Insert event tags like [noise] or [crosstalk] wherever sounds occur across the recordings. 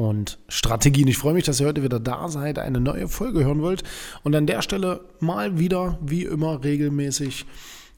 und Strategien. Ich freue mich, dass ihr heute wieder da seid, eine neue Folge hören wollt. Und an der Stelle mal wieder, wie immer, regelmäßig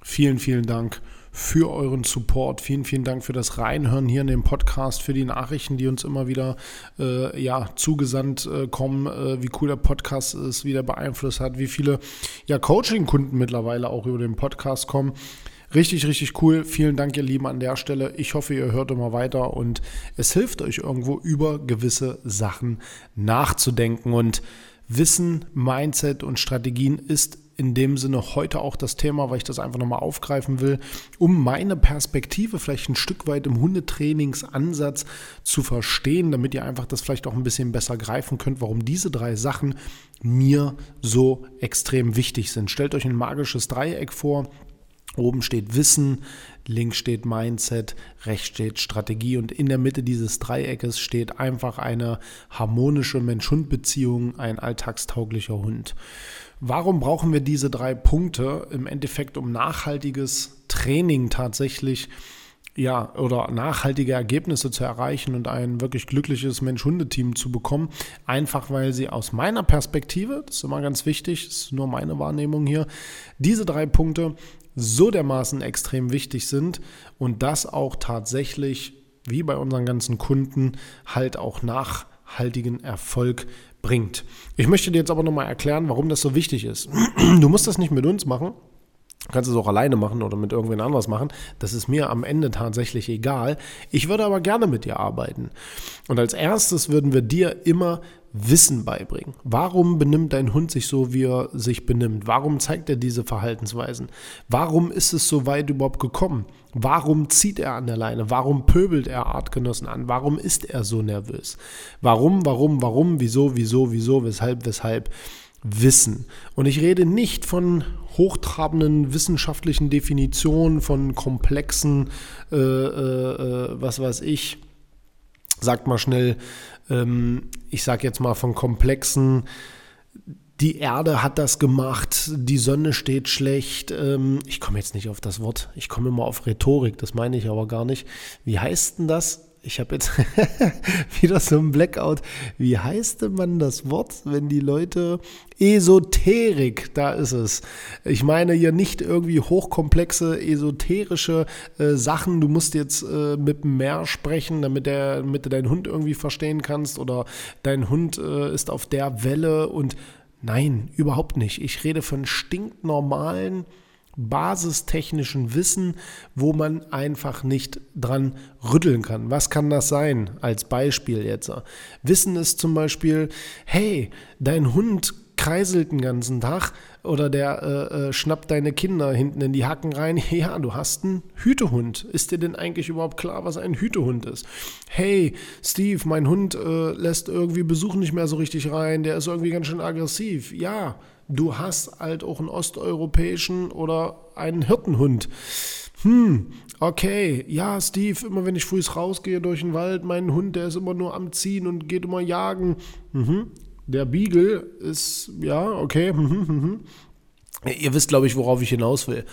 vielen, vielen Dank für euren Support. Vielen, vielen Dank für das Reinhören hier in dem Podcast, für die Nachrichten, die uns immer wieder äh, ja, zugesandt äh, kommen, äh, wie cool der Podcast ist, wie der beeinflusst hat, wie viele ja, Coaching-Kunden mittlerweile auch über den Podcast kommen. Richtig, richtig cool. Vielen Dank, ihr Lieben, an der Stelle. Ich hoffe, ihr hört immer weiter und es hilft euch irgendwo über gewisse Sachen nachzudenken. Und Wissen, Mindset und Strategien ist in dem Sinne heute auch das Thema, weil ich das einfach nochmal aufgreifen will, um meine Perspektive vielleicht ein Stück weit im Hundetrainingsansatz zu verstehen, damit ihr einfach das vielleicht auch ein bisschen besser greifen könnt, warum diese drei Sachen mir so extrem wichtig sind. Stellt euch ein magisches Dreieck vor Oben steht Wissen, links steht Mindset, rechts steht Strategie und in der Mitte dieses Dreieckes steht einfach eine harmonische Mensch-Hund-Beziehung, ein alltagstauglicher Hund. Warum brauchen wir diese drei Punkte im Endeffekt, um nachhaltiges Training tatsächlich ja, oder nachhaltige Ergebnisse zu erreichen und ein wirklich glückliches Mensch-Hunde-Team zu bekommen. Einfach weil sie aus meiner Perspektive, das ist immer ganz wichtig, das ist nur meine Wahrnehmung hier, diese drei Punkte so dermaßen extrem wichtig sind und das auch tatsächlich, wie bei unseren ganzen Kunden, halt auch nachhaltigen Erfolg bringt. Ich möchte dir jetzt aber nochmal erklären, warum das so wichtig ist. Du musst das nicht mit uns machen. Kannst es auch alleine machen oder mit irgendwen anders machen. Das ist mir am Ende tatsächlich egal. Ich würde aber gerne mit dir arbeiten. Und als erstes würden wir dir immer Wissen beibringen. Warum benimmt dein Hund sich so, wie er sich benimmt? Warum zeigt er diese Verhaltensweisen? Warum ist es so weit überhaupt gekommen? Warum zieht er an der Leine? Warum pöbelt er Artgenossen an? Warum ist er so nervös? Warum, warum, warum, wieso, wieso, wieso, weshalb, weshalb? Wissen. Und ich rede nicht von hochtrabenden wissenschaftlichen Definitionen, von komplexen, äh, äh, äh was weiß ich, sagt mal schnell, ähm, ich sage jetzt mal von komplexen, die Erde hat das gemacht, die Sonne steht schlecht. Ähm, ich komme jetzt nicht auf das Wort, ich komme immer auf Rhetorik, das meine ich aber gar nicht. Wie heißt denn das? Ich habe jetzt [laughs] wieder so ein Blackout. Wie heißt man das Wort, wenn die Leute Esoterik, da ist es. Ich meine hier nicht irgendwie hochkomplexe esoterische äh, Sachen. Du musst jetzt äh, mit dem Meer sprechen, damit, der, damit du deinen Hund irgendwie verstehen kannst oder dein Hund äh, ist auf der Welle und nein, überhaupt nicht. Ich rede von stinknormalen basistechnischen Wissen, wo man einfach nicht dran rütteln kann. Was kann das sein? Als Beispiel jetzt. Wissen ist zum Beispiel, hey, dein Hund kreiselt den ganzen Tag oder der äh, äh, schnappt deine Kinder hinten in die Hacken rein. [laughs] Ja, du hast einen Hütehund. Ist dir denn eigentlich überhaupt klar, was ein Hütehund ist? Hey, Steve, mein Hund äh, lässt irgendwie Besuch nicht mehr so richtig rein. Der ist irgendwie ganz schön aggressiv. Ja, du hast halt auch einen osteuropäischen oder einen Hirtenhund. Hm, okay, ja, Steve, immer wenn ich früh rausgehe durch den Wald, mein Hund, der ist immer nur am Ziehen und geht immer jagen. Mhm. Der Beagle ist, ja, okay. Mhm, mhm. Ihr wisst, glaube ich, worauf ich hinaus will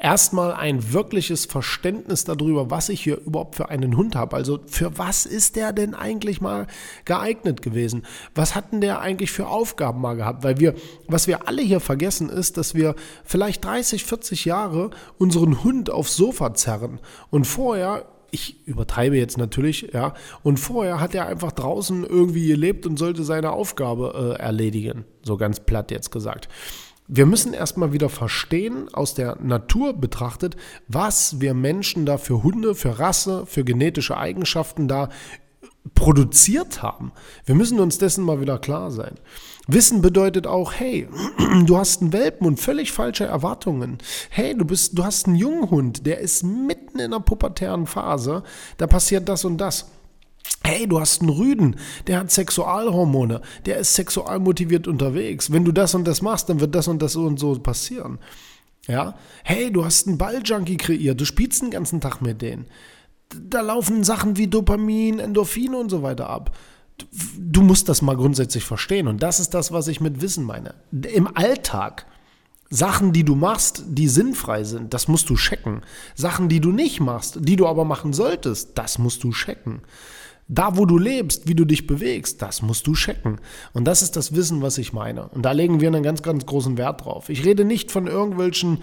erstmal ein wirkliches Verständnis darüber, was ich hier überhaupt für einen Hund habe. Also für was ist der denn eigentlich mal geeignet gewesen? Was hatten der eigentlich für Aufgaben mal gehabt? Weil wir, was wir alle hier vergessen ist, dass wir vielleicht 30, 40 Jahre unseren Hund aufs Sofa zerren und vorher ich übertreibe jetzt natürlich, ja. Und vorher hat er einfach draußen irgendwie gelebt und sollte seine Aufgabe äh, erledigen. So ganz platt jetzt gesagt. Wir müssen erstmal wieder verstehen, aus der Natur betrachtet, was wir Menschen da für Hunde, für Rasse, für genetische Eigenschaften da produziert haben. Wir müssen uns dessen mal wieder klar sein. Wissen bedeutet auch, hey, [clears throat] du hast einen Welpen und völlig falsche Erwartungen. Hey, du bist, du hast einen Junghund, der ist mitten in der pubertären Phase, da passiert das und das. Hey, du hast einen Rüden, der hat Sexualhormone, der ist sexual motiviert unterwegs. Wenn du das und das machst, dann wird das und das und so passieren. Ja? Hey, du hast einen Balljunkie kreiert, du spielst den ganzen Tag mit denen. Da laufen Sachen wie Dopamin, Endorphine und so weiter ab. Du musst das mal grundsätzlich verstehen und das ist das, was ich mit Wissen meine. Im Alltag Sachen, die du machst, die sinnfrei sind, das musst du checken. Sachen, die du nicht machst, die du aber machen solltest, das musst du checken. Da, wo du lebst, wie du dich bewegst, das musst du checken. Und das ist das Wissen, was ich meine. Und da legen wir einen ganz, ganz großen Wert drauf. Ich rede nicht von irgendwelchen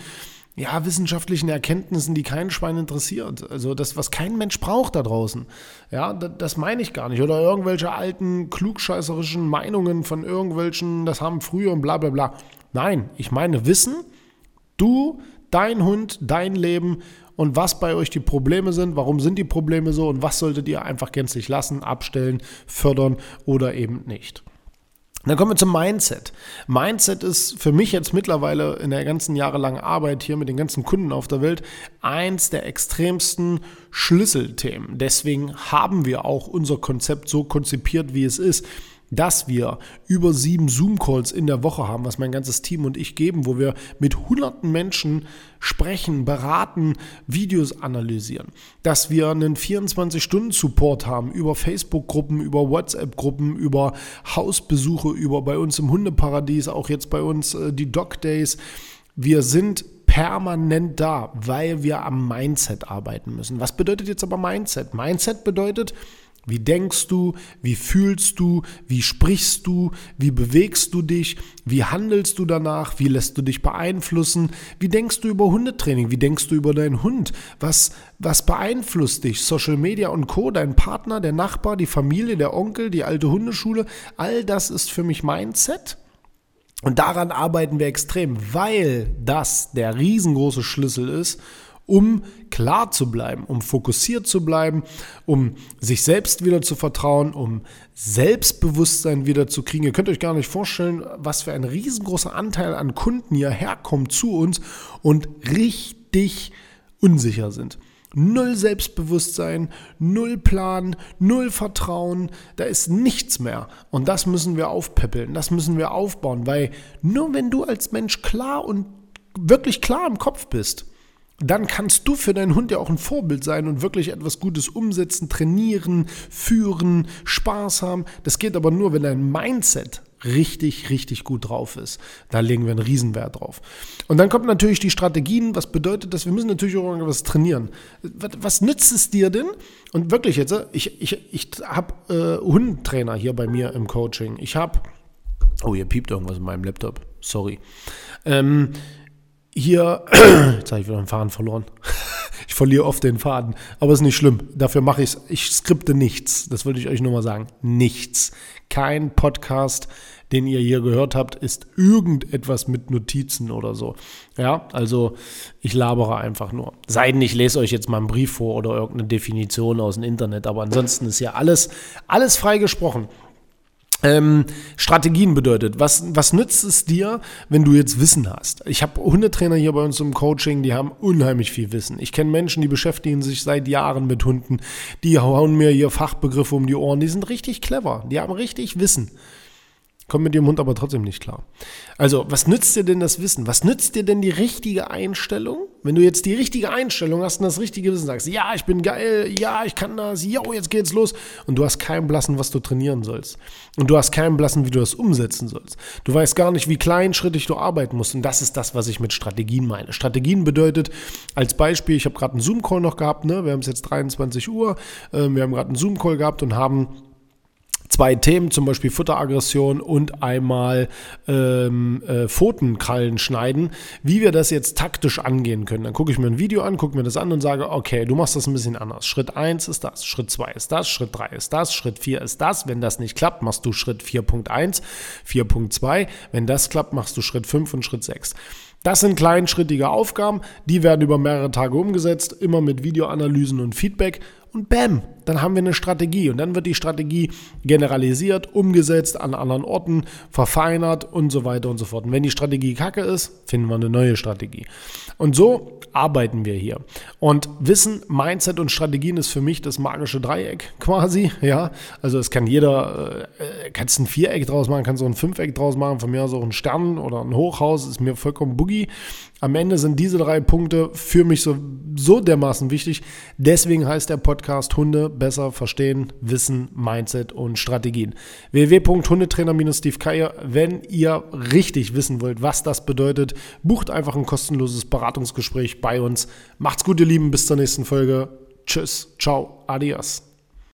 ja, wissenschaftlichen Erkenntnissen, die kein Schwein interessiert. Also das, was kein Mensch braucht da draußen. Ja, das, das meine ich gar nicht. Oder irgendwelche alten, klugscheißerischen Meinungen von irgendwelchen, das haben früher und bla bla bla. Nein, ich meine Wissen, du, dein Hund, dein Leben und was bei euch die Probleme sind, warum sind die Probleme so und was solltet ihr einfach gänzlich lassen, abstellen, fördern oder eben nicht. Dann kommen wir zum Mindset. Mindset ist für mich jetzt mittlerweile in der ganzen jahrelangen Arbeit hier mit den ganzen Kunden auf der Welt eins der extremsten Schlüsselthemen. Deswegen haben wir auch unser Konzept so konzipiert, wie es ist dass wir über sieben Zoom-Calls in der Woche haben, was mein ganzes Team und ich geben, wo wir mit hunderten Menschen sprechen, beraten, Videos analysieren, dass wir einen 24-Stunden-Support haben über Facebook-Gruppen, über WhatsApp-Gruppen, über Hausbesuche, über bei uns im Hundeparadies, auch jetzt bei uns äh, die Dog Days. Wir sind permanent da, weil wir am Mindset arbeiten müssen. Was bedeutet jetzt aber Mindset? Mindset bedeutet, wie denkst du? Wie fühlst du? Wie sprichst du? Wie bewegst du dich? Wie handelst du danach? Wie lässt du dich beeinflussen? Wie denkst du über Hundetraining? Wie denkst du über deinen Hund? Was, was beeinflusst dich? Social Media und Co., dein Partner, der Nachbar, die Familie, der Onkel, die alte Hundeschule? All das ist für mich Mindset. Und daran arbeiten wir extrem, weil das der riesengroße Schlüssel ist, um klar zu bleiben, um fokussiert zu bleiben, um sich selbst wieder zu vertrauen, um Selbstbewusstsein wieder zu kriegen. Ihr könnt euch gar nicht vorstellen, was für ein riesengroßer Anteil an Kunden hierher kommt zu uns und richtig unsicher sind. Null Selbstbewusstsein, null Plan, null Vertrauen, da ist nichts mehr. Und das müssen wir aufpäppeln, das müssen wir aufbauen, weil nur wenn du als Mensch klar und wirklich klar im Kopf bist, dann kannst du für deinen Hund ja auch ein Vorbild sein und wirklich etwas Gutes umsetzen, trainieren, führen, Spaß haben. Das geht aber nur, wenn dein Mindset richtig, richtig gut drauf ist. Da legen wir einen Riesenwert drauf. Und dann kommt natürlich die Strategien. Was bedeutet das? Wir müssen natürlich auch irgendwas trainieren. Was, was nützt es dir denn? Und wirklich jetzt, ich, ich, ich habe äh, Hundentrainer hier bei mir im Coaching. Ich habe, oh, hier piept irgendwas in meinem Laptop. Sorry. Ähm, hier, [clears throat] jetzt habe ich wieder den Faden verloren. [laughs] Ich verliere oft den Faden, aber ist nicht schlimm. Dafür mache ich es. Ich skripte nichts. Das wollte ich euch nur mal sagen. Nichts. Kein Podcast, den ihr hier gehört habt, ist irgendetwas mit Notizen oder so. Ja, also ich labere einfach nur. Sei denn, ich lese euch jetzt mal einen Brief vor oder irgendeine Definition aus dem Internet, aber ansonsten ist ja alles, alles frei gesprochen. Ähm, Strategien bedeutet, was, was nützt es dir, wenn du jetzt Wissen hast? Ich habe Hundetrainer hier bei uns im Coaching, die haben unheimlich viel Wissen. Ich kenne Menschen, die beschäftigen sich seit Jahren mit Hunden, die hauen mir hier Fachbegriffe um die Ohren, die sind richtig clever, die haben richtig Wissen. Kommt mit ihrem Hund aber trotzdem nicht klar. Also, was nützt dir denn das Wissen? Was nützt dir denn die richtige Einstellung? Wenn du jetzt die richtige Einstellung hast und das richtige Wissen sagst, ja, ich bin geil, ja, ich kann das, jo, jetzt geht's los. Und du hast keinen Blassen, was du trainieren sollst. Und du hast keinen Blassen, wie du das umsetzen sollst. Du weißt gar nicht, wie kleinschrittig du arbeiten musst. Und das ist das, was ich mit Strategien meine. Strategien bedeutet, als Beispiel, ich habe gerade einen Zoom-Call noch gehabt, ne? wir haben es jetzt 23 Uhr, äh, wir haben gerade einen Zoom-Call gehabt und haben zwei Themen, zum Beispiel Futteraggression und einmal ähm, äh, Pfotenkrallen schneiden, wie wir das jetzt taktisch angehen können. Dann gucke ich mir ein Video an, gucke mir das an und sage, okay, du machst das ein bisschen anders. Schritt 1 ist das, Schritt 2 ist das, Schritt 3 ist das, Schritt 4 ist das. Wenn das nicht klappt, machst du Schritt 4.1, 4.2. Wenn das klappt, machst du Schritt 5 und Schritt 6. Das sind kleinschrittige Aufgaben, die werden über mehrere Tage umgesetzt, immer mit Videoanalysen und Feedback und bam, dann haben wir eine Strategie und dann wird die Strategie generalisiert, umgesetzt an anderen Orten, verfeinert und so weiter und so fort. Und wenn die Strategie kacke ist, finden wir eine neue Strategie. Und so arbeiten wir hier. Und Wissen, Mindset und Strategien ist für mich das magische Dreieck quasi, [laughs] ja. Also es kann jeder, äh, kannst ein Viereck draus machen, kannst auch ein Fünfeck draus machen, von mir aus auch ein Stern oder ein Hochhaus, ist mir vollkommen boogie. Am Ende sind diese drei Punkte für mich so, so dermaßen wichtig. Deswegen heißt der Podcast Hunde besser verstehen, Wissen, Mindset und Strategien. www.hundetrainer-steve Keier, wenn ihr richtig wissen wollt, was das bedeutet, bucht einfach ein kostenloses Beratungsgespräch bei uns. Macht's gut, ihr Lieben, bis zur nächsten Folge. Tschüss, ciao, adios.